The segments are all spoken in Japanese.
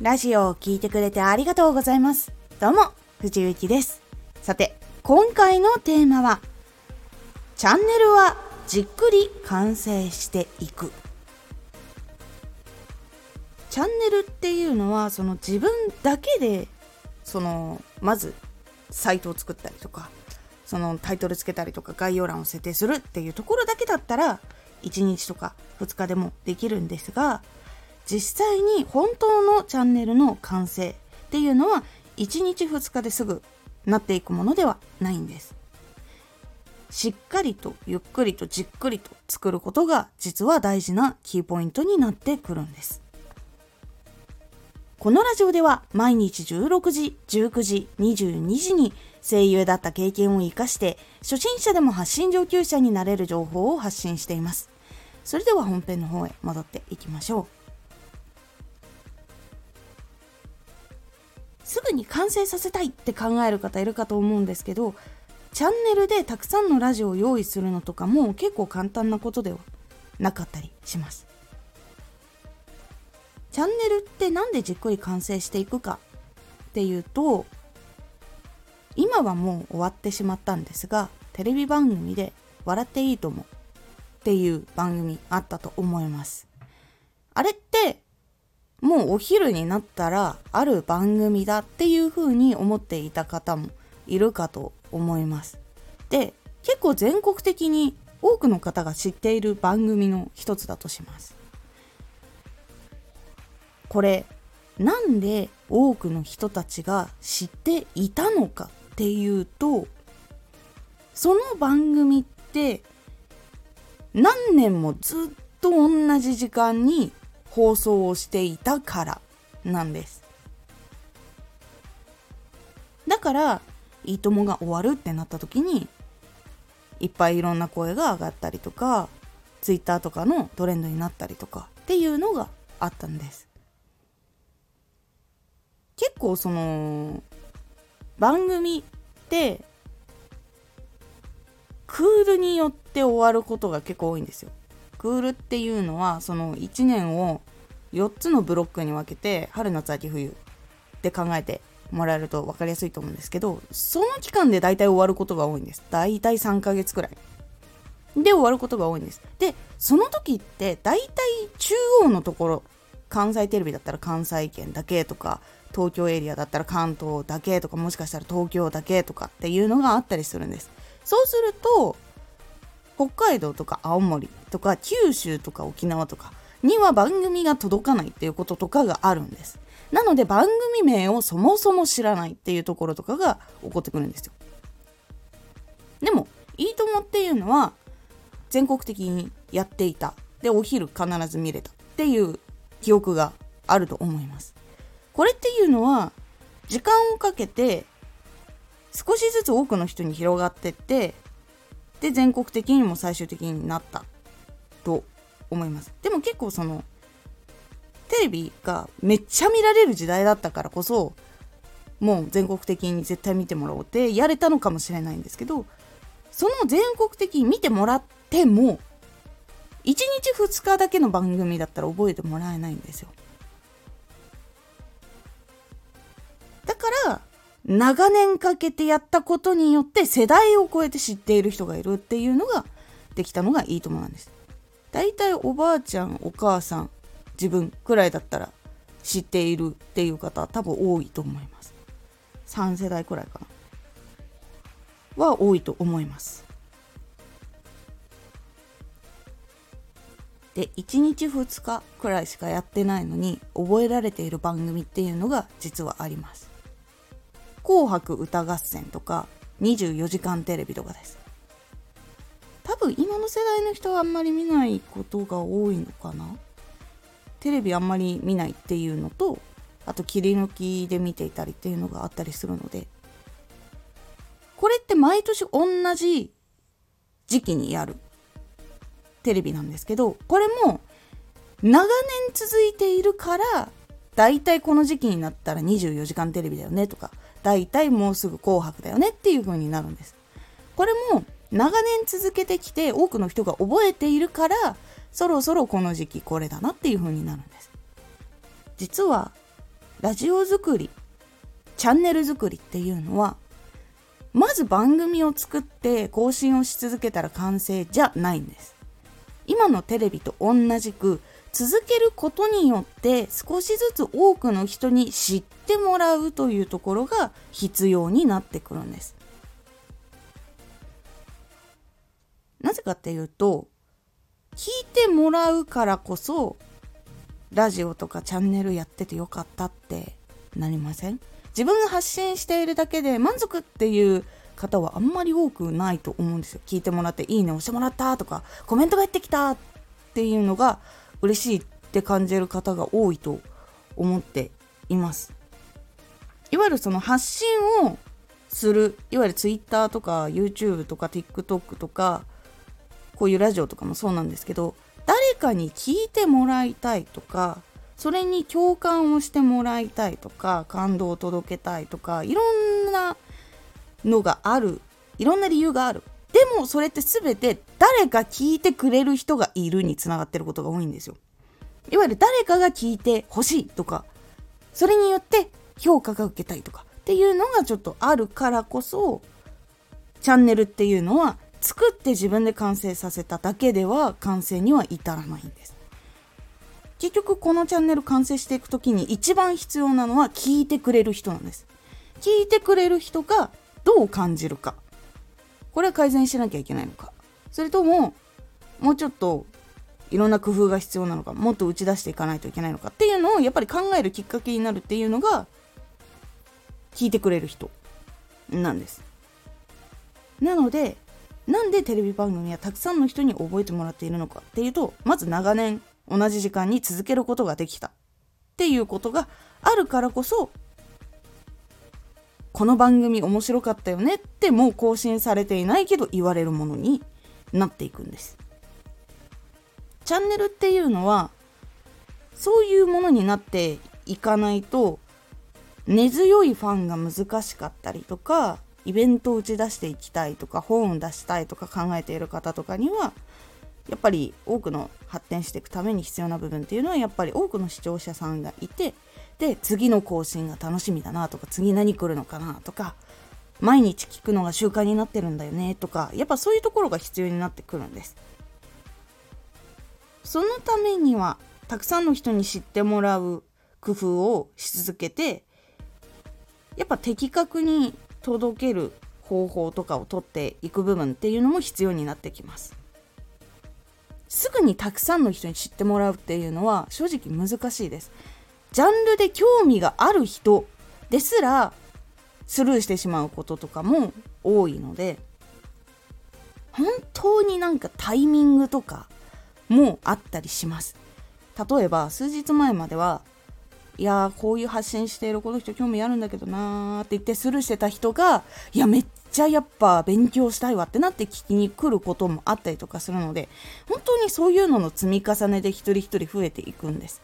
ラジオを聴いてくれてありがとうございます。どうも、藤幸です。さて、今回のテーマは、チャンネルはじっくり完成していく。チャンネルっていうのは、その自分だけで、その、まず、サイトを作ったりとか、そのタイトルつけたりとか概要欄を設定するっていうところだけだったら、1日とか2日でもできるんですが、実際に本当のチャンネルの完成っていうのは1日2日ですぐなっていくものではないんですしっかりとゆっくりとじっくりと作ることが実は大事なキーポイントになってくるんですこのラジオでは毎日16時、19時、22時に声優だった経験を活かして初心者でも発信上級者になれる情報を発信しています。それでは本編の方へ戻っていきましょう。すぐに完成させたいって考える方いるかと思うんですけどチャンネルでたくさんのラジオを用意するのとかも結構簡単なことではなかったりします。チャンネルって何でじっくり完成していくかっていうと今はもう終わってしまったんですがテレビ番組で「笑っていいとも」っていう番組あったと思います。あれっもうお昼になったらある番組だっていう風に思っていた方もいるかと思います。で、結構全国的に多くの方が知っている番組の一つだとします。これ、なんで多くの人たちが知っていたのかっていうと、その番組って何年もずっと同じ時間に放送をしていたからなんです。だから、いいともが終わるってなった時に、いっぱいいろんな声が上がったりとか、ツイッターとかのトレンドになったりとかっていうのがあったんです。結構その、番組ってクールによって終わることが結構多いんですよ。クールっていうのはその1年を4つのブロックに分けて春夏秋冬って考えてもらえると分かりやすいと思うんですけどその期間で大体終わることが多いんです。大体3ヶ月くらい。で終わることが多いんです。でその時って大体中央のところ関西テレビだったら関西圏だけとか東京エリアだったら関東だけとかもしかしたら東京だけとかっていうのがあったりするんです。そうすると北海道とか青森とか九州とか沖縄とかには番組が届かないっていうこととかがあるんです。なので番組名をそもそも知らないっていうところとかが起こってくるんですよ。でも、いいともっていうのは全国的にやっていた。で、お昼必ず見れたっていう記憶があると思います。これっていうのは時間をかけて少しずつ多くの人に広がってってで全国的にも最終的になったと思います。でも結構そのテレビがめっちゃ見られる時代だったからこそもう全国的に絶対見てもらおうってやれたのかもしれないんですけどその全国的に見てもらっても1日2日だけの番組だったら覚えてもらえないんですよ。だから長年かけてやったことによって世代を超えて知っている人がいるっていうのができたのがいいと思うんです。大体おばあちゃんお母さん自分くらいだったら知っているっていう方多分多いと思います。3世代くらいかな？は多いと思います。で1日2日くらいしかやってないのに覚えられている番組っていうのが実はあります。紅白歌合戦とか24時間テレビとかです。多分今の世代の人はあんまり見ないことが多いのかな。テレビあんまり見ないっていうのとあと切り抜きで見ていたりっていうのがあったりするので。これって毎年同じ時期にやる。テレビなんですけどこれも長年続いているからだいたいこの時期になったら24時間テレビだよねとかだいたいもうすぐ紅白だよねっていう風になるんです。これも長年続けてきて多くの人が覚えているからそろそろこの時期これだなっていう風になるんです。実はラジオ作りチャンネル作りっていうのはまず番組を作って更新をし続けたら完成じゃないんです。今のテレビと同じく続けることによって少しずつ多くの人に知ってもらうというところが必要になってくるんです。なぜかっていうと聞いてもらうからこそラジオとかチャンネルやっててよかったってなりません？自分が発信しているだけで満足っていう方はあんまり多くないと思うんですよ。聞いてもらっていいね押してもらったとかコメントが入ってきたっていうのが嬉しいって感じる方が多いと思っています。いわゆるその発信をするいわゆる Twitter とか YouTube とか TikTok とかこういうラジオとかもそうなんですけど誰かに聞いてもらいたいとかそれに共感をしてもらいたいとか感動を届けたいとかいろんなのがあるいろんな理由がある。でもそれって全て誰か聞いてくれる人がいるにつながってることが多いんですよ。いわゆる誰かが聞いてほしいとかそれによって評価が受けたいとかっていうのがちょっとあるからこそチャンネルっていうのは作って自分で完成させただけでは完成には至らないんです。結局このチャンネル完成していく時に一番必要なのは聞いてくれる人なんです。聞いてくれる人がどう感じるか。これは改善しなきゃいけないのか。それとももうちょっといろんな工夫が必要なのか。もっと打ち出していかないといけないのか。っていうのをやっぱり考えるきっかけになるっていうのが聞いてくれる人なんです。なのでなんでテレビ番組はたくさんの人に覚えてもらっているのかっていうとまず長年同じ時間に続けることができたっていうことがあるからこそこの番組面白かったよねってもう更新されていないけど言われるものになっていくんです。チャンネルっていうのはそういうものになっていかないと根強いファンが難しかったりとかイベントを打ち出していきたいとか本を出したいとか考えている方とかにはやっぱり多くの発展していくために必要な部分っていうのはやっぱり多くの視聴者さんがいてで次の更新が楽しみだなとか次何来るのかなとか毎日聞くのが習慣になってるんだよねとかやっぱそういうところが必要になってくるんです。そのためにはたくさんの人に知ってもらう工夫をし続けてやっぱ的確に届ける方法とかを取っていく部分っていうのも必要になってきます。すぐにたくさんの人に知ってもらうっていうのは正直難しいです。ジャンルで興味がある人ですらスルーしてしまうこととかも多いので本当になんかタイミングとかもあったりします。例えば数日前まではいやーこういう発信しているこの人興味あるんだけどなーって言ってスルーしてた人がいやめっちゃやっぱ勉強したいわってなって聞きに来ることもあったりとかするので本当にそういうのの積み重ねで一人一人増えていくんです。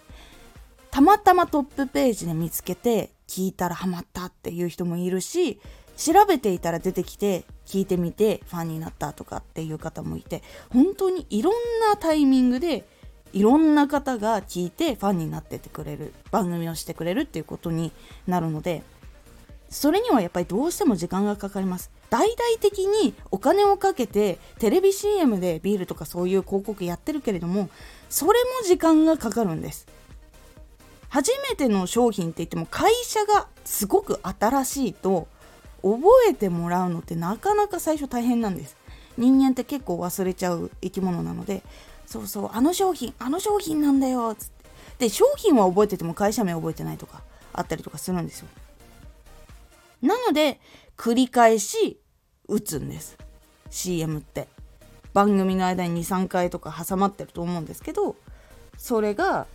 たまたまトップページで見つけて聞いたらハマったっていう人もいるし調べていたら出てきて聞いてみてファンになったとかっていう方もいて本当にいろんなタイミングでいろんな方が聞いてファンになっててくれる番組をしてくれるっていうことになるのでそれにはやっぱりどうしても時間がかかります。大々的にお金をかけてテレビ CM でビールとかそういう広告やってるけれどもそれも時間がかかるんです。初めての商品って言っても会社がすごく新しいと覚えてもらうのってなかなか最初大変なんです。人間って結構忘れちゃう生き物なのでそうそうあの商品あの商品なんだよつって。で商品は覚えてても会社名覚えてないとかあったりとかするんですよ。なので繰り返し打つんです。CM って。番組の間に23回とか挟まってると思うんですけどそれが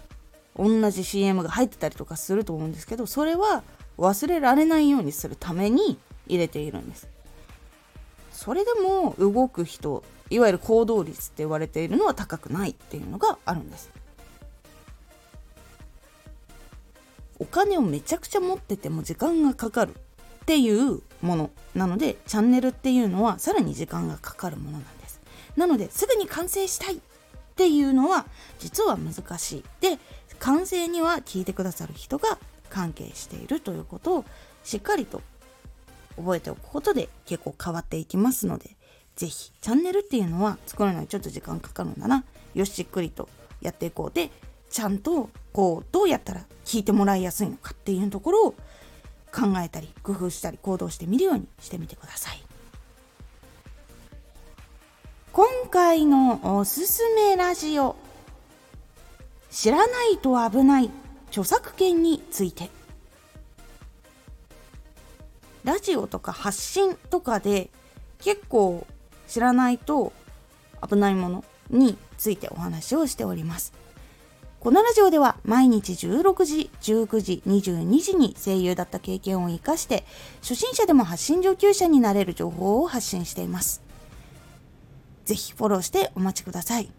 同じ CM が入ってたりとかすると思うんですけどそれは忘れられないようにするために入れているんです。それでも動く人いわゆる行動率って言われているのは高くないっていうのがあるんです。お金をめちゃくちゃ持ってても時間がかかるっていうものなのでチャンネルっていうのはさらに時間がかかるものなんです。なのですぐに完成したいっていうのは実は難しい。で完成には聞いてくださる人が関係しているということをしっかりと覚えておくことで結構変わっていきますので是非チャンネルっていうのは作るのにちょっと時間かかるんだな。よししっくりとやっていこう。でちゃんとこうどうやったら聞いてもらいやすいのかっていうところを考えたり工夫したり行動してみるようにしてみてください。今回のおすすめラジオ知らないと危ない著作権について。ラジオとか発信とかで結構知らないと危ないものについてお話をしております。このラジオでは毎日16時、19時、22時に声優だった経験を活かして初心者でも発信上級者になれる情報を発信しています。ぜひフォローしてお待ちください。